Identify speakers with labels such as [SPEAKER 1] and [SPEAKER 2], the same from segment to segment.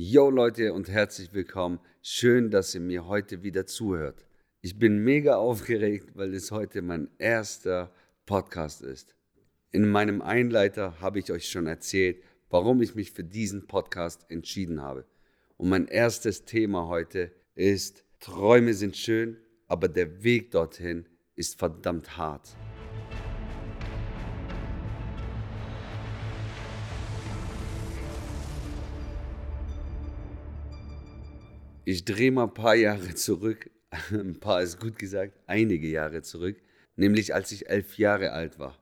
[SPEAKER 1] Yo Leute und herzlich willkommen. Schön, dass ihr mir heute wieder zuhört. Ich bin mega aufgeregt, weil es heute mein erster Podcast ist. In meinem Einleiter habe ich euch schon erzählt, warum ich mich für diesen Podcast entschieden habe. Und mein erstes Thema heute ist, Träume sind schön, aber der Weg dorthin ist verdammt hart. Ich drehe mal ein paar Jahre zurück, ein paar ist gut gesagt, einige Jahre zurück, nämlich als ich elf Jahre alt war.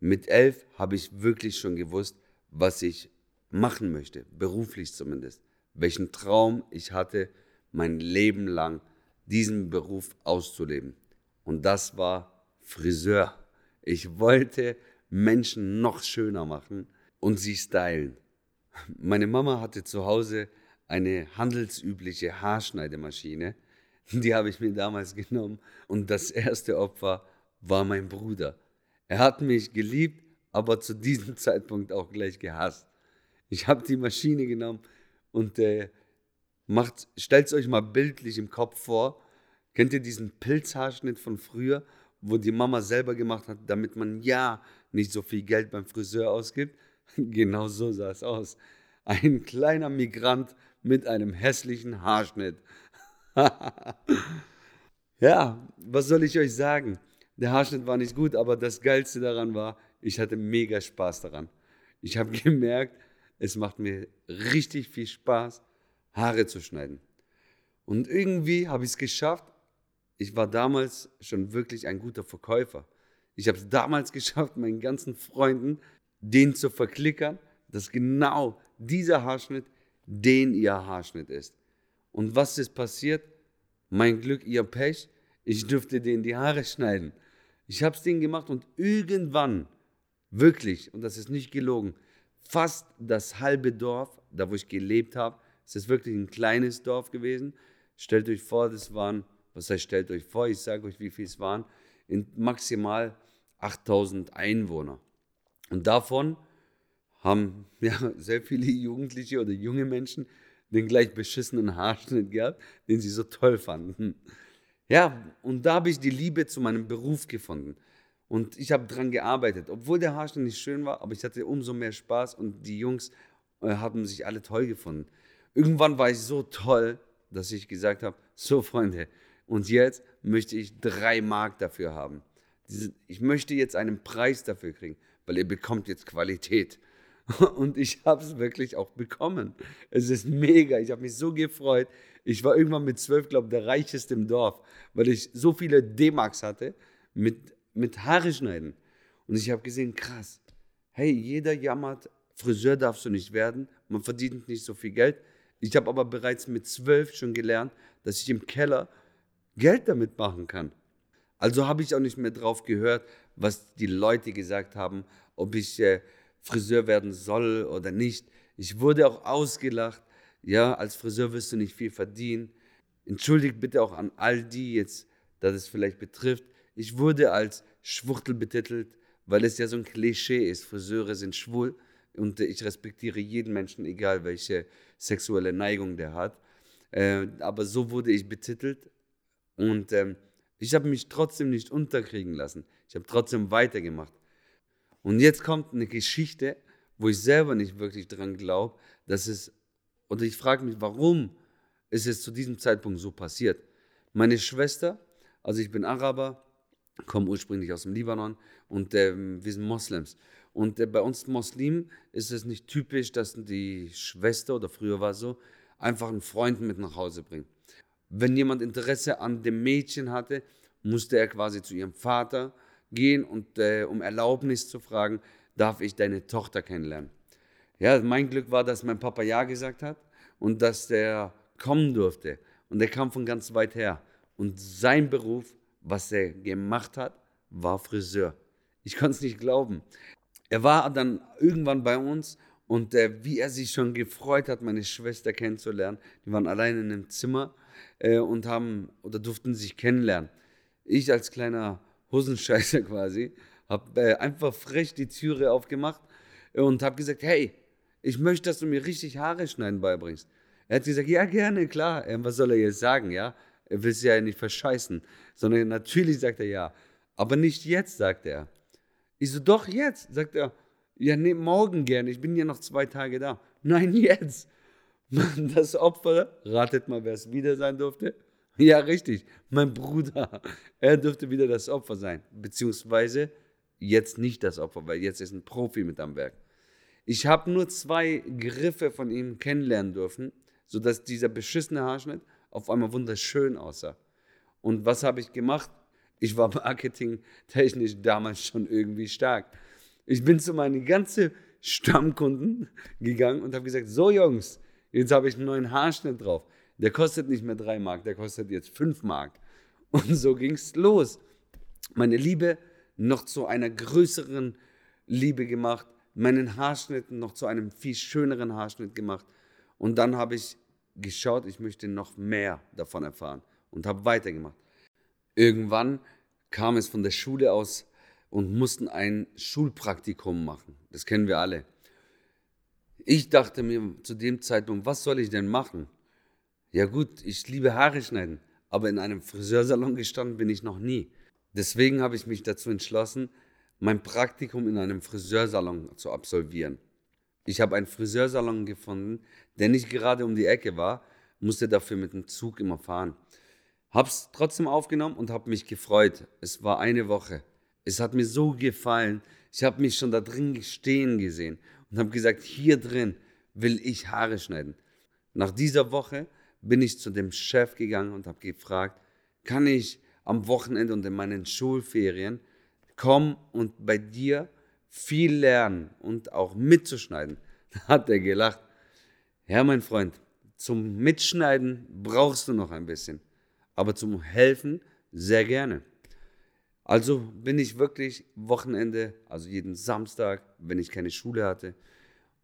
[SPEAKER 1] Mit elf habe ich wirklich schon gewusst, was ich machen möchte, beruflich zumindest, welchen Traum ich hatte, mein Leben lang diesen Beruf auszuleben. Und das war Friseur. Ich wollte Menschen noch schöner machen und sie stylen. Meine Mama hatte zu Hause eine handelsübliche Haarschneidemaschine. Die habe ich mir damals genommen und das erste Opfer war mein Bruder. Er hat mich geliebt, aber zu diesem Zeitpunkt auch gleich gehasst. Ich habe die Maschine genommen und äh, stellt es euch mal bildlich im Kopf vor. Kennt ihr diesen Pilzhaarschnitt von früher, wo die Mama selber gemacht hat, damit man ja nicht so viel Geld beim Friseur ausgibt? Genau so sah es aus. Ein kleiner Migrant mit einem hässlichen Haarschnitt. ja, was soll ich euch sagen? Der Haarschnitt war nicht gut, aber das Geilste daran war, ich hatte mega Spaß daran. Ich habe gemerkt, es macht mir richtig viel Spaß, Haare zu schneiden. Und irgendwie habe ich es geschafft. Ich war damals schon wirklich ein guter Verkäufer. Ich habe es damals geschafft, meinen ganzen Freunden den zu verklickern, dass genau dieser Haarschnitt den ihr Haarschnitt ist. Und was ist passiert? Mein Glück, ihr Pech, ich dürfte denen die Haare schneiden. Ich habe es denen gemacht und irgendwann, wirklich, und das ist nicht gelogen, fast das halbe Dorf, da wo ich gelebt habe, es ist wirklich ein kleines Dorf gewesen. Stellt euch vor, das waren, was heißt stellt euch vor, ich sage euch, wie viel es waren, in maximal 8000 Einwohner. Und davon haben ja, sehr viele Jugendliche oder junge Menschen den gleich beschissenen Haarschnitt gehabt, den sie so toll fanden. Ja, und da habe ich die Liebe zu meinem Beruf gefunden. Und ich habe daran gearbeitet, obwohl der Haarschnitt nicht schön war, aber ich hatte umso mehr Spaß und die Jungs äh, haben sich alle toll gefunden. Irgendwann war ich so toll, dass ich gesagt habe, so Freunde, und jetzt möchte ich drei Mark dafür haben. Ich möchte jetzt einen Preis dafür kriegen, weil ihr bekommt jetzt Qualität. Und ich habe es wirklich auch bekommen. Es ist mega. Ich habe mich so gefreut. Ich war irgendwann mit zwölf, glaube ich, der reicheste im Dorf, weil ich so viele D-Marks hatte mit, mit Haare schneiden. Und ich habe gesehen, krass. Hey, jeder jammert, Friseur darfst du nicht werden. Man verdient nicht so viel Geld. Ich habe aber bereits mit zwölf schon gelernt, dass ich im Keller Geld damit machen kann. Also habe ich auch nicht mehr drauf gehört, was die Leute gesagt haben, ob ich äh, Friseur werden soll oder nicht. Ich wurde auch ausgelacht. Ja, als Friseur wirst du nicht viel verdienen. Entschuldigt bitte auch an all die jetzt, dass es vielleicht betrifft. Ich wurde als Schwuchtel betitelt, weil es ja so ein Klischee ist. Friseure sind schwul und ich respektiere jeden Menschen, egal welche sexuelle Neigung der hat. Äh, aber so wurde ich betitelt und ähm, ich habe mich trotzdem nicht unterkriegen lassen. Ich habe trotzdem weitergemacht. Und jetzt kommt eine Geschichte, wo ich selber nicht wirklich dran glaube, dass es, und ich frage mich, warum ist es zu diesem Zeitpunkt so passiert? Meine Schwester, also ich bin Araber, komme ursprünglich aus dem Libanon und äh, wir sind Moslems. Und äh, bei uns Muslimen ist es nicht typisch, dass die Schwester, oder früher war es so, einfach einen Freund mit nach Hause bringt. Wenn jemand Interesse an dem Mädchen hatte, musste er quasi zu ihrem Vater gehen und äh, um Erlaubnis zu fragen, darf ich deine Tochter kennenlernen. Ja, mein Glück war, dass mein Papa Ja gesagt hat und dass der kommen durfte. Und der kam von ganz weit her. Und sein Beruf, was er gemacht hat, war Friseur. Ich konnte es nicht glauben. Er war dann irgendwann bei uns und äh, wie er sich schon gefreut hat, meine Schwester kennenzulernen. Die waren allein in einem Zimmer äh, und haben oder durften sich kennenlernen. Ich als kleiner Hosenscheißer quasi, habe äh, einfach frech die Türe aufgemacht und habe gesagt, hey, ich möchte, dass du mir richtig Haare schneiden beibringst. Er hat gesagt, ja, gerne, klar. Was soll er jetzt sagen, ja? Er will es ja nicht verscheißen. Sondern natürlich sagt er ja. Aber nicht jetzt, sagt er. Ich so, doch jetzt, sagt er. Ja, nee, morgen gerne. Ich bin ja noch zwei Tage da. Nein, jetzt. Das Opfer, ratet mal, wer es wieder sein durfte. Ja, richtig, mein Bruder. Er dürfte wieder das Opfer sein. Beziehungsweise jetzt nicht das Opfer, weil jetzt ist ein Profi mit am Werk. Ich habe nur zwei Griffe von ihm kennenlernen dürfen, sodass dieser beschissene Haarschnitt auf einmal wunderschön aussah. Und was habe ich gemacht? Ich war marketingtechnisch damals schon irgendwie stark. Ich bin zu meinen ganzen Stammkunden gegangen und habe gesagt, so Jungs, jetzt habe ich einen neuen Haarschnitt drauf. Der kostet nicht mehr drei Mark, der kostet jetzt fünf Mark. Und so ging es los. Meine Liebe noch zu einer größeren Liebe gemacht meinen Haarschnitt noch zu einem viel schöneren Haarschnitt gemacht. Und dann habe ich geschaut, ich möchte noch mehr davon erfahren und habe weitergemacht. Irgendwann kam es von der Schule aus und mussten ein Schulpraktikum machen. Das kennen wir alle. Ich dachte mir zu dem Zeitpunkt, was soll ich denn machen? Ja gut, ich liebe Haare schneiden, aber in einem Friseursalon gestanden bin ich noch nie. Deswegen habe ich mich dazu entschlossen, mein Praktikum in einem Friseursalon zu absolvieren. Ich habe einen Friseursalon gefunden, der nicht gerade um die Ecke war, musste dafür mit dem Zug immer fahren. Hab's trotzdem aufgenommen und habe mich gefreut. Es war eine Woche. Es hat mir so gefallen. Ich habe mich schon da drin stehen gesehen und habe gesagt, hier drin will ich Haare schneiden. Nach dieser Woche bin ich zu dem Chef gegangen und habe gefragt, kann ich am Wochenende und in meinen Schulferien komm und bei dir viel lernen und auch mitzuschneiden. Da hat er gelacht. Ja, mein Freund, zum Mitschneiden brauchst du noch ein bisschen, aber zum Helfen sehr gerne. Also bin ich wirklich Wochenende, also jeden Samstag, wenn ich keine Schule hatte,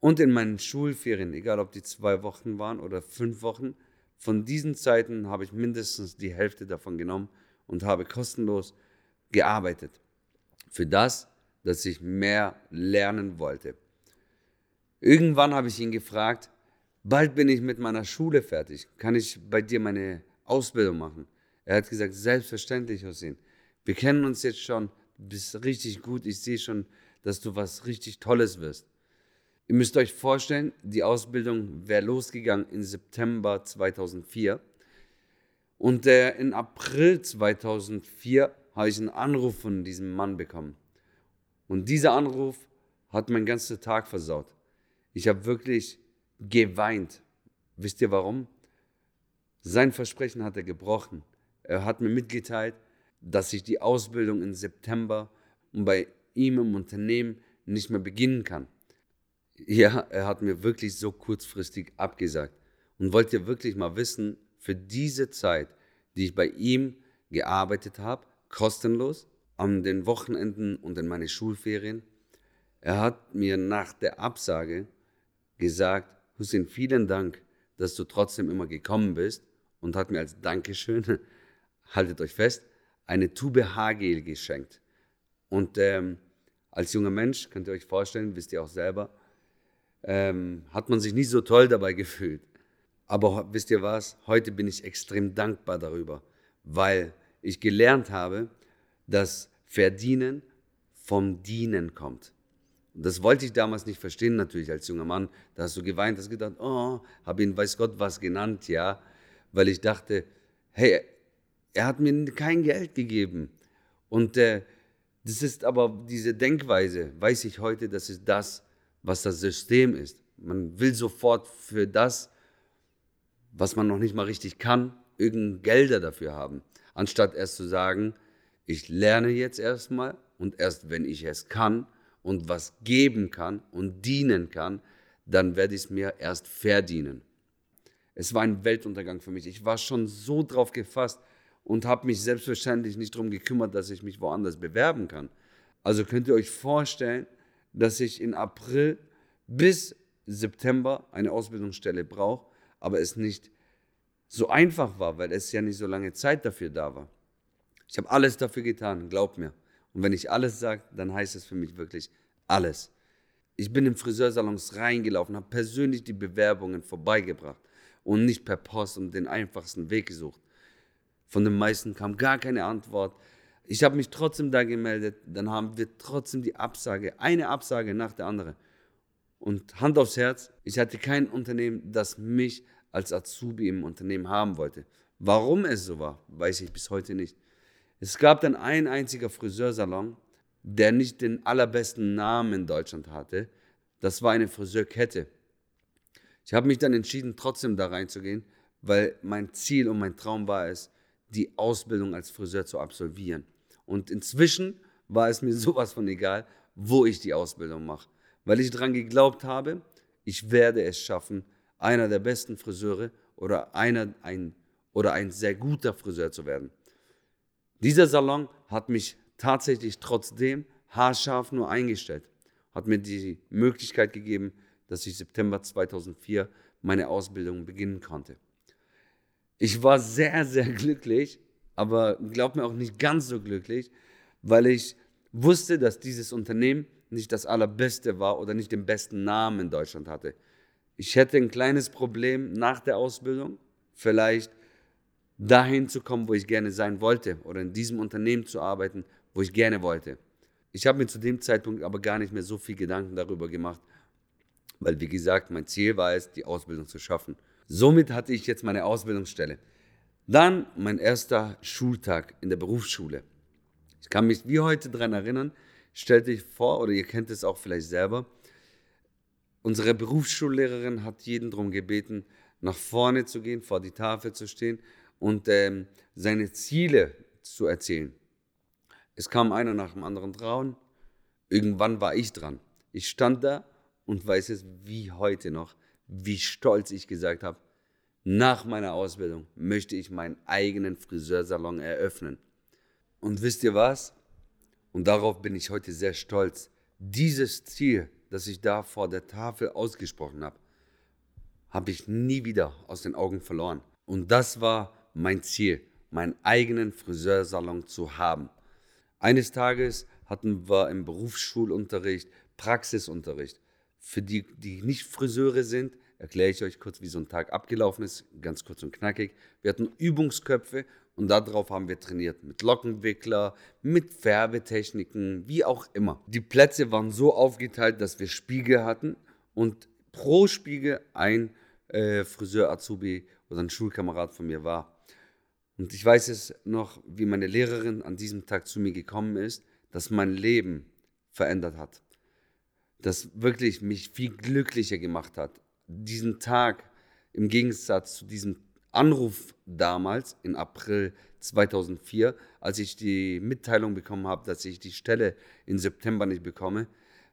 [SPEAKER 1] und in meinen Schulferien, egal ob die zwei Wochen waren oder fünf Wochen, von diesen Zeiten habe ich mindestens die Hälfte davon genommen und habe kostenlos gearbeitet für das, dass ich mehr lernen wollte. Irgendwann habe ich ihn gefragt, bald bin ich mit meiner Schule fertig, kann ich bei dir meine Ausbildung machen? Er hat gesagt, selbstverständlich, Hussein. Wir kennen uns jetzt schon, du bist richtig gut, ich sehe schon, dass du was richtig Tolles wirst. Ihr müsst euch vorstellen, die Ausbildung wäre losgegangen im September 2004. Und äh, in April 2004 habe ich einen Anruf von diesem Mann bekommen. Und dieser Anruf hat meinen ganzen Tag versaut. Ich habe wirklich geweint. Wisst ihr warum? Sein Versprechen hat er gebrochen. Er hat mir mitgeteilt, dass ich die Ausbildung im September und bei ihm im Unternehmen nicht mehr beginnen kann. Ja, er hat mir wirklich so kurzfristig abgesagt. Und wollt ihr wirklich mal wissen, für diese Zeit, die ich bei ihm gearbeitet habe, kostenlos an den Wochenenden und in meine Schulferien. Er hat mir nach der Absage gesagt, Hussein, vielen Dank, dass du trotzdem immer gekommen bist und hat mir als Dankeschön, haltet euch fest, eine Tube Haargel geschenkt. Und ähm, als junger Mensch, könnt ihr euch vorstellen, wisst ihr auch selber, ähm, hat man sich nicht so toll dabei gefühlt. Aber wisst ihr was, heute bin ich extrem dankbar darüber, weil ich gelernt habe, dass Verdienen vom Dienen kommt. das wollte ich damals nicht verstehen, natürlich als junger Mann. Da hast du geweint, hast gedacht, oh, habe ihn weiß Gott was genannt, ja, weil ich dachte, hey, er hat mir kein Geld gegeben. Und äh, das ist aber diese Denkweise, weiß ich heute, das ist das, was das System ist. Man will sofort für das, was man noch nicht mal richtig kann, irgendein Gelder dafür haben anstatt erst zu sagen, ich lerne jetzt erstmal und erst wenn ich es kann und was geben kann und dienen kann, dann werde ich es mir erst verdienen. Es war ein Weltuntergang für mich. Ich war schon so drauf gefasst und habe mich selbstverständlich nicht darum gekümmert, dass ich mich woanders bewerben kann. Also könnt ihr euch vorstellen, dass ich in April bis September eine Ausbildungsstelle brauche, aber es nicht so einfach war, weil es ja nicht so lange Zeit dafür da war. Ich habe alles dafür getan, glaub mir. Und wenn ich alles sage, dann heißt es für mich wirklich alles. Ich bin in Friseursalons reingelaufen, habe persönlich die Bewerbungen vorbeigebracht und nicht per Post und den einfachsten Weg gesucht. Von den meisten kam gar keine Antwort. Ich habe mich trotzdem da gemeldet, dann haben wir trotzdem die Absage, eine Absage nach der anderen. Und Hand aufs Herz, ich hatte kein Unternehmen, das mich als Azubi im Unternehmen haben wollte. Warum es so war, weiß ich bis heute nicht. Es gab dann ein einziger Friseursalon, der nicht den allerbesten Namen in Deutschland hatte. Das war eine Friseurkette. Ich habe mich dann entschieden, trotzdem da reinzugehen, weil mein Ziel und mein Traum war es, die Ausbildung als Friseur zu absolvieren. Und inzwischen war es mir sowas von egal, wo ich die Ausbildung mache, weil ich daran geglaubt habe, ich werde es schaffen, einer der besten Friseure oder einer ein oder ein sehr guter Friseur zu werden. Dieser Salon hat mich tatsächlich trotzdem haarscharf nur eingestellt, hat mir die Möglichkeit gegeben, dass ich September 2004 meine Ausbildung beginnen konnte. Ich war sehr, sehr glücklich, aber glaub mir auch nicht ganz so glücklich, weil ich wusste, dass dieses Unternehmen nicht das allerbeste war oder nicht den besten Namen in Deutschland hatte. Ich hätte ein kleines Problem nach der Ausbildung, vielleicht dahin zu kommen, wo ich gerne sein wollte oder in diesem Unternehmen zu arbeiten, wo ich gerne wollte. Ich habe mir zu dem Zeitpunkt aber gar nicht mehr so viel Gedanken darüber gemacht, weil wie gesagt, mein Ziel war es, die Ausbildung zu schaffen. Somit hatte ich jetzt meine Ausbildungsstelle. Dann mein erster Schultag in der Berufsschule. Ich kann mich wie heute daran erinnern, stellt euch vor, oder ihr kennt es auch vielleicht selber, unsere Berufsschullehrerin hat jeden darum gebeten, nach vorne zu gehen, vor die Tafel zu stehen und ähm, seine Ziele zu erzählen. Es kam einer nach dem anderen dran. Irgendwann war ich dran. Ich stand da und weiß es wie heute noch, wie stolz ich gesagt habe, nach meiner Ausbildung möchte ich meinen eigenen Friseursalon eröffnen. Und wisst ihr was? Und darauf bin ich heute sehr stolz. Dieses Ziel, das ich da vor der Tafel ausgesprochen habe, habe ich nie wieder aus den Augen verloren. Und das war mein Ziel, meinen eigenen Friseursalon zu haben. Eines Tages hatten wir im Berufsschulunterricht Praxisunterricht. Für die, die nicht Friseure sind, erkläre ich euch kurz, wie so ein Tag abgelaufen ist, ganz kurz und knackig. Wir hatten Übungsköpfe und darauf haben wir trainiert mit Lockenwickler, mit Färbetechniken, wie auch immer. Die Plätze waren so aufgeteilt, dass wir Spiegel hatten und pro Spiegel ein äh, Friseur-Azubi oder ein Schulkamerad von mir war. Und ich weiß es noch, wie meine Lehrerin an diesem Tag zu mir gekommen ist, dass mein Leben verändert hat. Das wirklich mich viel glücklicher gemacht hat diesen Tag im Gegensatz zu diesem Anruf damals in April 2004, als ich die Mitteilung bekommen habe, dass ich die Stelle in September nicht bekomme,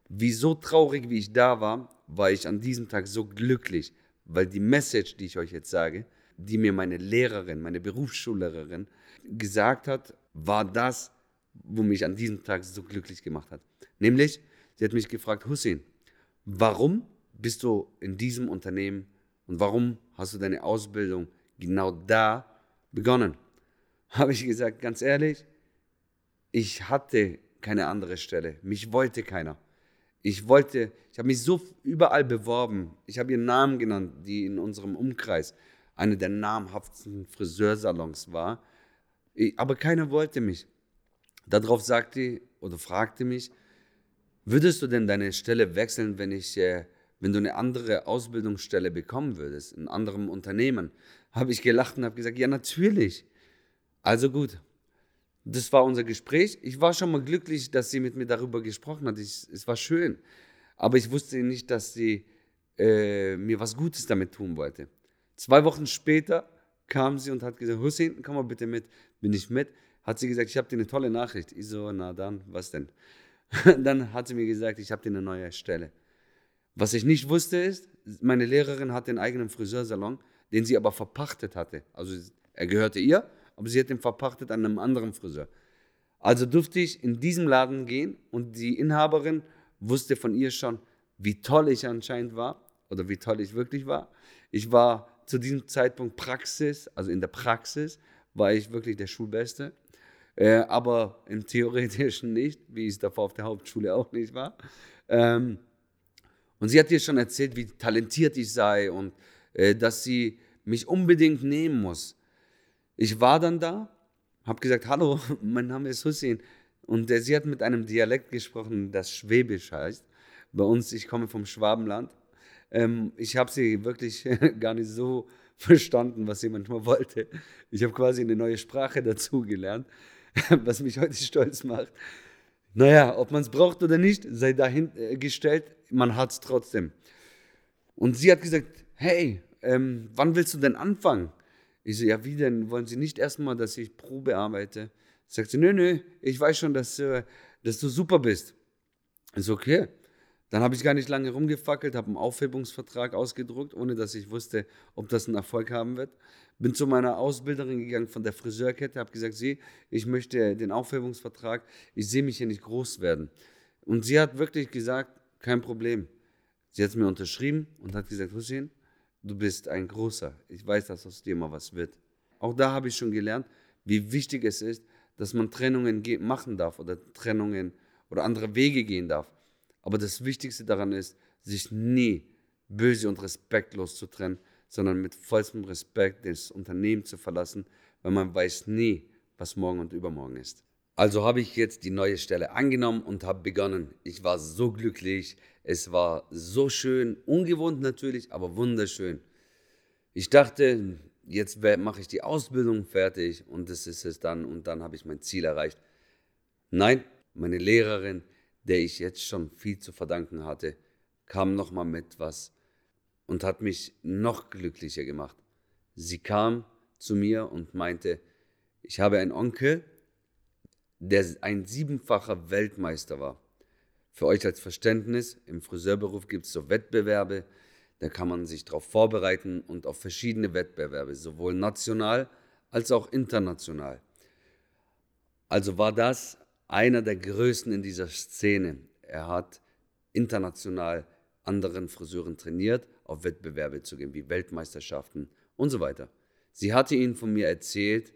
[SPEAKER 1] wie so traurig wie ich da war, war ich an diesem Tag so glücklich, weil die Message, die ich euch jetzt sage, die mir meine Lehrerin, meine Berufsschullehrerin gesagt hat, war das, wo mich an diesem Tag so glücklich gemacht hat. Nämlich, sie hat mich gefragt, Hussein, warum bist du in diesem Unternehmen und warum hast du deine Ausbildung genau da begonnen? Habe ich gesagt, ganz ehrlich, ich hatte keine andere Stelle. Mich wollte keiner. Ich wollte, ich habe mich so überall beworben. Ich habe ihren Namen genannt, die in unserem Umkreis eine der namhaftesten Friseursalons war. Aber keiner wollte mich. Darauf sagte oder fragte mich, würdest du denn deine Stelle wechseln, wenn ich äh, wenn du eine andere Ausbildungsstelle bekommen würdest, in einem anderen Unternehmen, habe ich gelacht und habe gesagt, ja natürlich. Also gut, das war unser Gespräch. Ich war schon mal glücklich, dass sie mit mir darüber gesprochen hat. Ich, es war schön. Aber ich wusste nicht, dass sie äh, mir was Gutes damit tun wollte. Zwei Wochen später kam sie und hat gesagt, Hussein, komm mal bitte mit. Bin ich mit? Hat sie gesagt, ich habe dir eine tolle Nachricht. Ich so, na dann, was denn? dann hat sie mir gesagt, ich habe dir eine neue Stelle. Was ich nicht wusste ist, meine Lehrerin hatte einen eigenen Friseursalon, den sie aber verpachtet hatte. Also er gehörte ihr, aber sie hat ihn verpachtet an einem anderen Friseur. Also durfte ich in diesem Laden gehen und die Inhaberin wusste von ihr schon, wie toll ich anscheinend war oder wie toll ich wirklich war. Ich war zu diesem Zeitpunkt Praxis, also in der Praxis war ich wirklich der Schulbeste, äh, aber im Theoretischen nicht, wie es davor auf der Hauptschule auch nicht war. Ähm, und sie hat dir schon erzählt, wie talentiert ich sei und äh, dass sie mich unbedingt nehmen muss. Ich war dann da, habe gesagt, hallo, mein Name ist Hussein. Und sie hat mit einem Dialekt gesprochen, das Schwäbisch heißt. Bei uns, ich komme vom Schwabenland. Ähm, ich habe sie wirklich gar nicht so verstanden, was sie manchmal wollte. Ich habe quasi eine neue Sprache dazugelernt, was mich heute stolz macht. Naja, ob man es braucht oder nicht, sei dahingestellt, man hat es trotzdem. Und sie hat gesagt, hey, ähm, wann willst du denn anfangen? Ich so, ja, wie denn? Wollen Sie nicht erstmal, dass ich Probe arbeite? Sagt sie, nö, nö, ich weiß schon, dass, äh, dass du super bist. Ist so, okay. Dann habe ich gar nicht lange rumgefackelt, habe einen Aufhebungsvertrag ausgedruckt, ohne dass ich wusste, ob das einen Erfolg haben wird. Bin zu meiner Ausbilderin gegangen von der Friseurkette, habe gesagt, sie, ich möchte den Aufhebungsvertrag, ich sehe mich hier nicht groß werden. Und sie hat wirklich gesagt, kein Problem. Sie hat es mir unterschrieben und hat gesagt, Hussein, du bist ein Großer. Ich weiß, dass aus dir mal was wird. Auch da habe ich schon gelernt, wie wichtig es ist, dass man Trennungen machen darf oder Trennungen oder andere Wege gehen darf. Aber das Wichtigste daran ist, sich nie böse und respektlos zu trennen, sondern mit vollstem Respekt das Unternehmen zu verlassen, weil man weiß nie, was morgen und übermorgen ist. Also habe ich jetzt die neue Stelle angenommen und habe begonnen. Ich war so glücklich, es war so schön, ungewohnt natürlich, aber wunderschön. Ich dachte, jetzt mache ich die Ausbildung fertig und das ist es dann und dann habe ich mein Ziel erreicht. Nein, meine Lehrerin, der ich jetzt schon viel zu verdanken hatte, kam nochmal mit was und hat mich noch glücklicher gemacht. Sie kam zu mir und meinte, ich habe einen Onkel, der ein siebenfacher Weltmeister war. Für euch als Verständnis, im Friseurberuf gibt es so Wettbewerbe, da kann man sich darauf vorbereiten und auf verschiedene Wettbewerbe, sowohl national als auch international. Also war das einer der Größten in dieser Szene. Er hat international anderen Friseuren trainiert, auf Wettbewerbe zu gehen, wie Weltmeisterschaften und so weiter. Sie hatte ihn von mir erzählt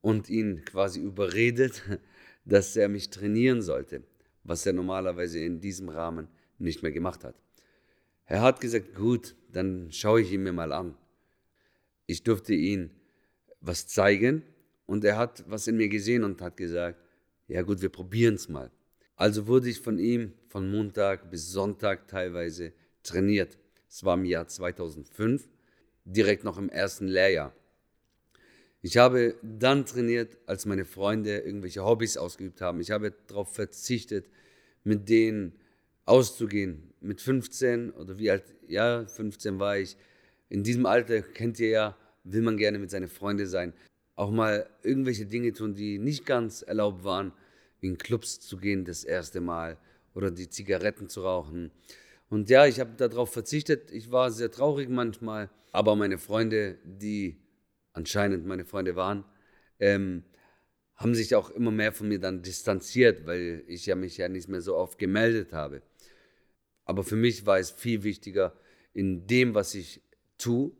[SPEAKER 1] und ihn quasi überredet, dass er mich trainieren sollte, was er normalerweise in diesem Rahmen nicht mehr gemacht hat. Er hat gesagt, gut, dann schaue ich ihn mir mal an. Ich durfte ihn was zeigen und er hat was in mir gesehen und hat gesagt, ja gut, wir probieren es mal. Also wurde ich von ihm von Montag bis Sonntag teilweise trainiert. Es war im Jahr 2005, direkt noch im ersten Lehrjahr. Ich habe dann trainiert, als meine Freunde irgendwelche Hobbys ausgeübt haben. Ich habe darauf verzichtet, mit denen auszugehen. Mit 15 oder wie alt, ja, 15 war ich. In diesem Alter kennt ihr ja, will man gerne mit seinen Freunden sein auch mal irgendwelche Dinge tun, die nicht ganz erlaubt waren, wie in Clubs zu gehen das erste Mal oder die Zigaretten zu rauchen. Und ja, ich habe darauf verzichtet. Ich war sehr traurig manchmal, aber meine Freunde, die anscheinend meine Freunde waren, ähm, haben sich auch immer mehr von mir dann distanziert, weil ich ja mich ja nicht mehr so oft gemeldet habe. Aber für mich war es viel wichtiger, in dem, was ich tue,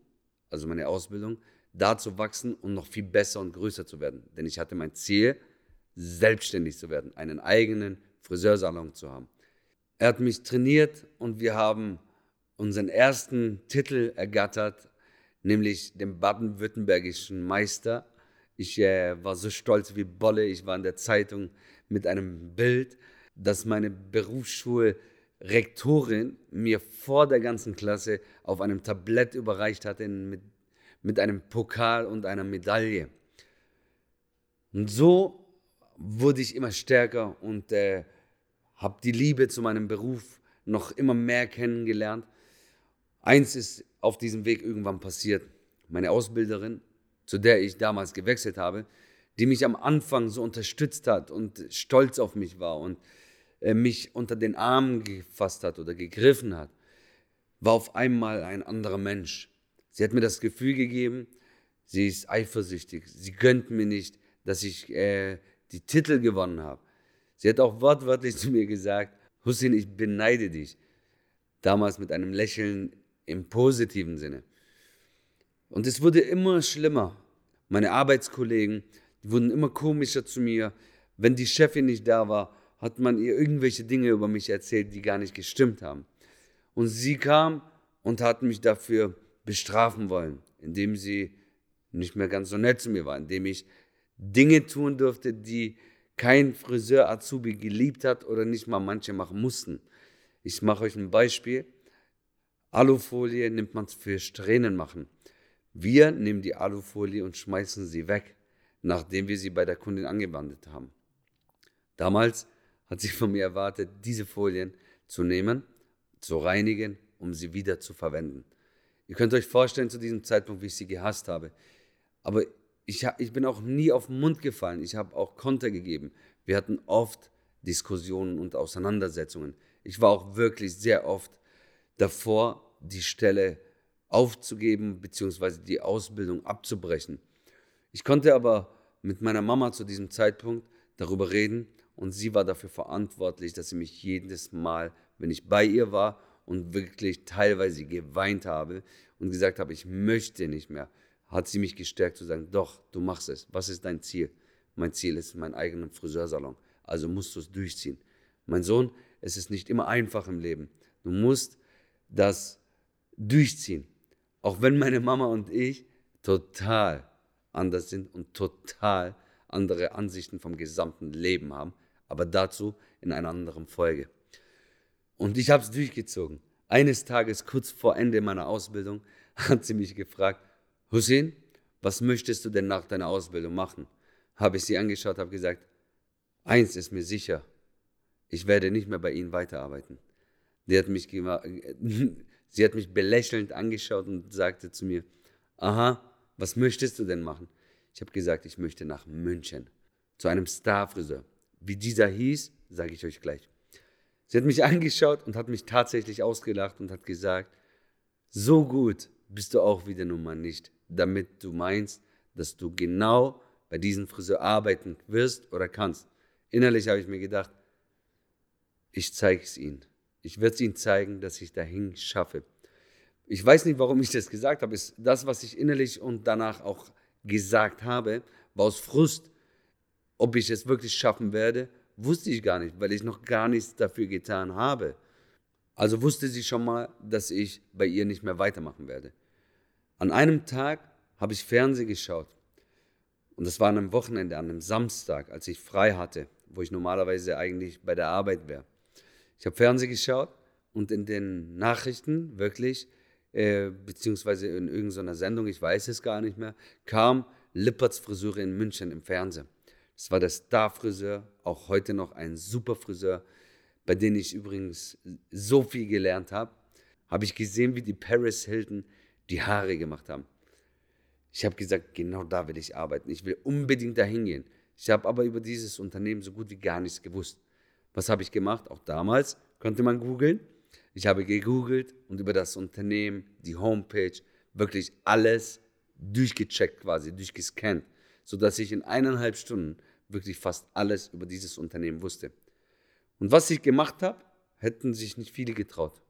[SPEAKER 1] also meine Ausbildung, da zu wachsen und noch viel besser und größer zu werden. Denn ich hatte mein Ziel, selbstständig zu werden, einen eigenen Friseursalon zu haben. Er hat mich trainiert und wir haben unseren ersten Titel ergattert, nämlich den baden-württembergischen Meister. Ich äh, war so stolz wie Bolle. Ich war in der Zeitung mit einem Bild, das meine Berufsschulrektorin mir vor der ganzen Klasse auf einem Tablett überreicht hatte mit mit einem Pokal und einer Medaille. Und so wurde ich immer stärker und äh, habe die Liebe zu meinem Beruf noch immer mehr kennengelernt. Eins ist auf diesem Weg irgendwann passiert. Meine Ausbilderin, zu der ich damals gewechselt habe, die mich am Anfang so unterstützt hat und stolz auf mich war und äh, mich unter den Armen gefasst hat oder gegriffen hat, war auf einmal ein anderer Mensch. Sie hat mir das Gefühl gegeben, sie ist eifersüchtig. Sie gönnt mir nicht, dass ich äh, die Titel gewonnen habe. Sie hat auch wortwörtlich zu mir gesagt, Hussein, ich beneide dich. Damals mit einem Lächeln im positiven Sinne. Und es wurde immer schlimmer. Meine Arbeitskollegen, die wurden immer komischer zu mir. Wenn die Chefin nicht da war, hat man ihr irgendwelche Dinge über mich erzählt, die gar nicht gestimmt haben. Und sie kam und hat mich dafür bestrafen wollen. indem sie nicht mehr ganz so nett zu mir war, indem ich Dinge tun durfte, die kein Friseur Azubi geliebt hat oder nicht mal manche machen mussten. Ich mache euch ein Beispiel. Alufolie nimmt man für Strähnen machen. Wir nehmen die Alufolie und schmeißen sie weg, nachdem wir sie bei der Kundin angewandt haben. Damals hat sie von mir erwartet, diese Folien zu nehmen, zu reinigen, um sie wieder zu verwenden. Ihr könnt euch vorstellen zu diesem Zeitpunkt, wie ich sie gehasst habe. Aber ich, ich bin auch nie auf den Mund gefallen. Ich habe auch Konter gegeben. Wir hatten oft Diskussionen und Auseinandersetzungen. Ich war auch wirklich sehr oft davor, die Stelle aufzugeben bzw. die Ausbildung abzubrechen. Ich konnte aber mit meiner Mama zu diesem Zeitpunkt darüber reden und sie war dafür verantwortlich, dass sie mich jedes Mal, wenn ich bei ihr war und wirklich teilweise geweint habe und gesagt habe, ich möchte nicht mehr, hat sie mich gestärkt zu sagen, doch, du machst es. Was ist dein Ziel? Mein Ziel ist mein eigener Friseursalon. Also musst du es durchziehen. Mein Sohn, es ist nicht immer einfach im Leben. Du musst das durchziehen. Auch wenn meine Mama und ich total anders sind und total andere Ansichten vom gesamten Leben haben. Aber dazu in einer anderen Folge. Und ich habe es durchgezogen. Eines Tages, kurz vor Ende meiner Ausbildung, hat sie mich gefragt, Hussein, was möchtest du denn nach deiner Ausbildung machen? Habe ich sie angeschaut, habe gesagt, eins ist mir sicher, ich werde nicht mehr bei Ihnen weiterarbeiten. Die hat mich sie hat mich belächelnd angeschaut und sagte zu mir, aha, was möchtest du denn machen? Ich habe gesagt, ich möchte nach München, zu einem Starfriseur. Wie dieser hieß, sage ich euch gleich. Sie hat mich angeschaut und hat mich tatsächlich ausgelacht und hat gesagt, so gut bist du auch wieder nun mal nicht damit du meinst, dass du genau bei diesem Friseur arbeiten wirst oder kannst. Innerlich habe ich mir gedacht, ich zeige es ihnen. Ich werde es ihnen zeigen, dass ich dahin schaffe. Ich weiß nicht, warum ich das gesagt habe. Das, was ich innerlich und danach auch gesagt habe, war aus Frust. Ob ich es wirklich schaffen werde, wusste ich gar nicht, weil ich noch gar nichts dafür getan habe. Also wusste sie schon mal, dass ich bei ihr nicht mehr weitermachen werde. An einem Tag habe ich Fernsehen geschaut. Und das war an einem Wochenende, an einem Samstag, als ich frei hatte, wo ich normalerweise eigentlich bei der Arbeit wäre. Ich habe Fernsehen geschaut und in den Nachrichten wirklich, äh, beziehungsweise in irgendeiner Sendung, ich weiß es gar nicht mehr, kam Lipperts Friseur in München im Fernsehen. Das war der Star-Friseur, auch heute noch ein super Friseur, bei dem ich übrigens so viel gelernt habe. Habe ich gesehen, wie die Paris Hilton die Haare gemacht haben. Ich habe gesagt, genau da will ich arbeiten. Ich will unbedingt dahin gehen. Ich habe aber über dieses Unternehmen so gut wie gar nichts gewusst. Was habe ich gemacht? Auch damals konnte man googeln. Ich habe gegoogelt und über das Unternehmen, die Homepage, wirklich alles durchgecheckt quasi, durchgescannt, sodass ich in eineinhalb Stunden wirklich fast alles über dieses Unternehmen wusste. Und was ich gemacht habe, hätten sich nicht viele getraut.